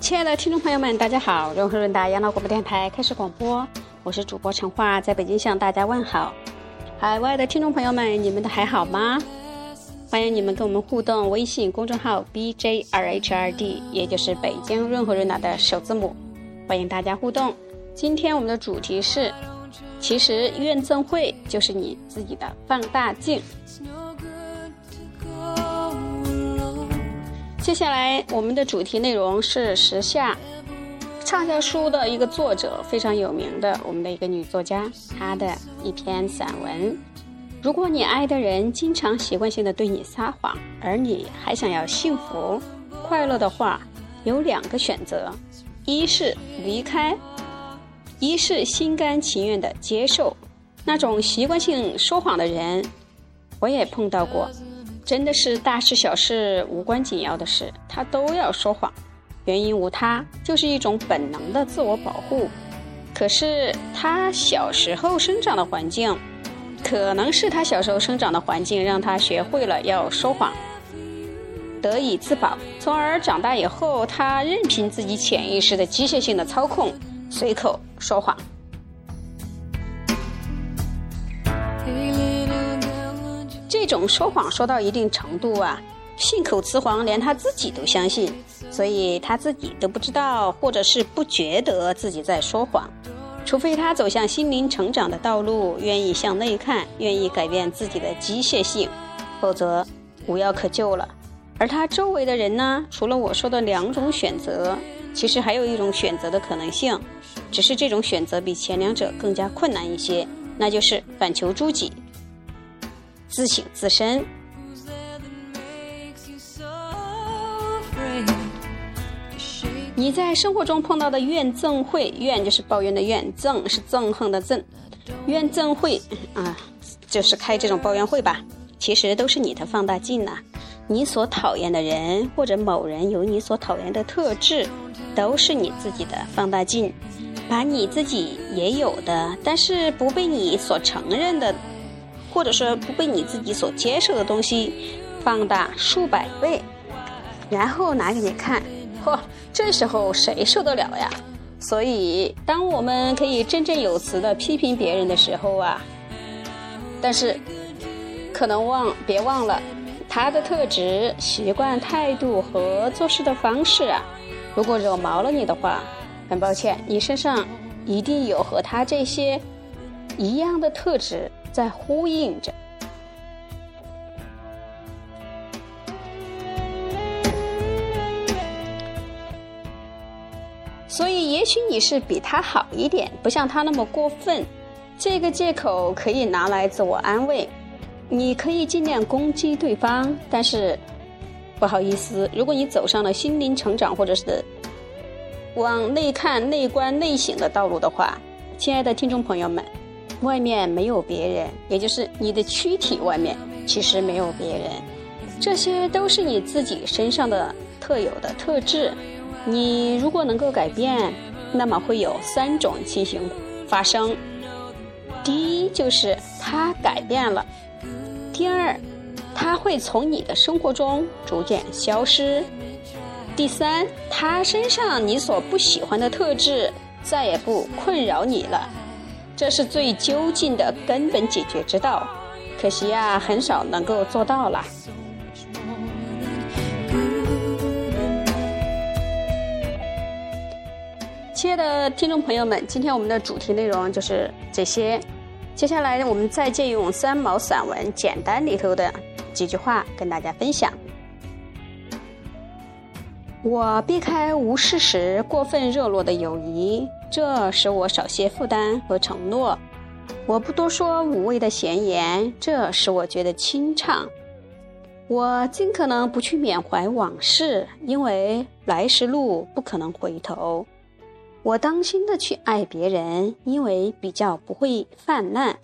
亲爱的听众朋友们，大家好！润和润达养老广播电台开始广播，我是主播陈化，在北京向大家问好。海外的听众朋友们，你们的还好吗？欢迎你们跟我们互动，微信公众号 B J R H R D，也就是北京润和润达的首字母，欢迎大家互动。今天我们的主题是，其实怨憎会就是你自己的放大镜。接下来我们的主题内容是时下畅销书的一个作者，非常有名的我们的一个女作家，她的一篇散文。如果你爱的人经常习惯性的对你撒谎，而你还想要幸福、快乐的话，有两个选择：一是离开，一是心甘情愿的接受。那种习惯性说谎的人，我也碰到过，真的是大事小事、无关紧要的事，他都要说谎，原因无他，就是一种本能的自我保护。可是他小时候生长的环境。可能是他小时候生长的环境让他学会了要说谎，得以自保，从而长大以后，他任凭自己潜意识的机械性的操控，随口说谎。这种说谎说到一定程度啊，信口雌黄，连他自己都相信，所以他自己都不知道，或者是不觉得自己在说谎。除非他走向心灵成长的道路，愿意向内看，愿意改变自己的机械性，否则无药可救了。而他周围的人呢？除了我说的两种选择，其实还有一种选择的可能性，只是这种选择比前两者更加困难一些，那就是反求诸己，自省自身。你在生活中碰到的怨憎会，怨就是抱怨的怨，憎是憎恨的憎，怨憎会啊，就是开这种抱怨会吧。其实都是你的放大镜呐，你所讨厌的人或者某人有你所讨厌的特质，都是你自己的放大镜，把你自己也有的，但是不被你所承认的，或者说不被你自己所接受的东西，放大数百倍，然后拿给你看。嚯，这时候谁受得了呀？所以，当我们可以振振有词的批评别人的时候啊，但是可能忘别忘了他的特质、习惯、态度和做事的方式啊。如果惹毛了你的话，很抱歉，你身上一定有和他这些一样的特质在呼应着。所以，也许你是比他好一点，不像他那么过分。这个借口可以拿来自我安慰。你可以尽量攻击对方，但是不好意思，如果你走上了心灵成长或者是往内看、内观、内省的道路的话，亲爱的听众朋友们，外面没有别人，也就是你的躯体外面其实没有别人，这些都是你自己身上的特有的特质。你如果能够改变，那么会有三种情形发生：第一，就是他改变了；第二，他会从你的生活中逐渐消失；第三，他身上你所不喜欢的特质再也不困扰你了。这是最究竟的根本解决之道，可惜呀，很少能够做到了。亲爱的听众朋友们，今天我们的主题内容就是这些。接下来，我们再借用三毛散文《简单》里头的几句话跟大家分享。我避开无事时过分热络的友谊，这使我少些负担和承诺。我不多说无谓的闲言，这使我觉得清畅。我尽可能不去缅怀往事，因为来时路不可能回头。我当心的去爱别人，因为比较不会泛滥。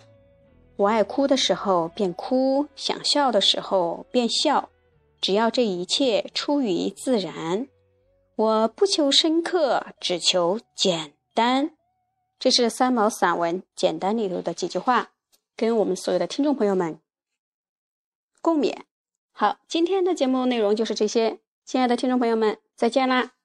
我爱哭的时候便哭，想笑的时候便笑，只要这一切出于自然。我不求深刻，只求简单。这是三毛散文简单里头的几句话，跟我们所有的听众朋友们共勉。好，今天的节目内容就是这些，亲爱的听众朋友们，再见啦。